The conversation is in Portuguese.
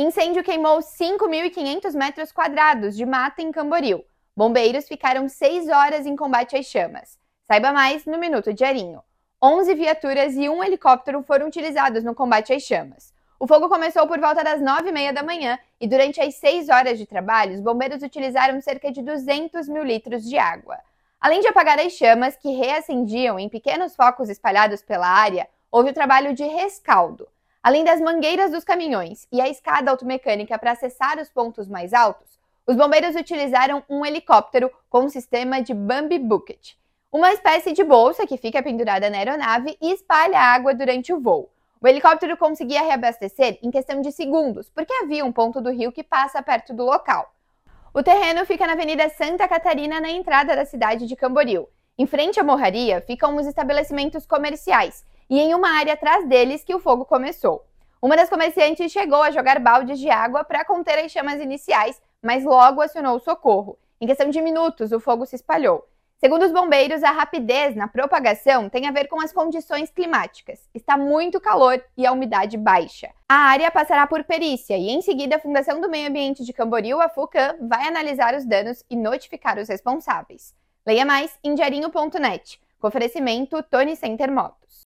Incêndio queimou 5.500 metros quadrados de mata em Camboriú. Bombeiros ficaram seis horas em combate às chamas. Saiba mais no Minuto Diarinho. 11 viaturas e um helicóptero foram utilizados no combate às chamas. O fogo começou por volta das 9h30 da manhã e durante as 6 horas de trabalho, os bombeiros utilizaram cerca de 200 mil litros de água. Além de apagar as chamas, que reacendiam em pequenos focos espalhados pela área, houve o trabalho de rescaldo. Além das mangueiras dos caminhões e a escada automecânica para acessar os pontos mais altos, os bombeiros utilizaram um helicóptero com um sistema de Bambi Bucket, uma espécie de bolsa que fica pendurada na aeronave e espalha água durante o voo. O helicóptero conseguia reabastecer em questão de segundos, porque havia um ponto do rio que passa perto do local. O terreno fica na Avenida Santa Catarina, na entrada da cidade de Camboriú. Em frente à morraria ficam os estabelecimentos comerciais e em uma área atrás deles que o fogo começou. Uma das comerciantes chegou a jogar baldes de água para conter as chamas iniciais, mas logo acionou o socorro. Em questão de minutos, o fogo se espalhou. Segundo os bombeiros, a rapidez na propagação tem a ver com as condições climáticas. Está muito calor e a umidade baixa. A área passará por perícia e, em seguida, a Fundação do Meio Ambiente de Camboriú, a FUCAM, vai analisar os danos e notificar os responsáveis. Leia mais em diarinho.net. Com oferecimento Tony Center Motos.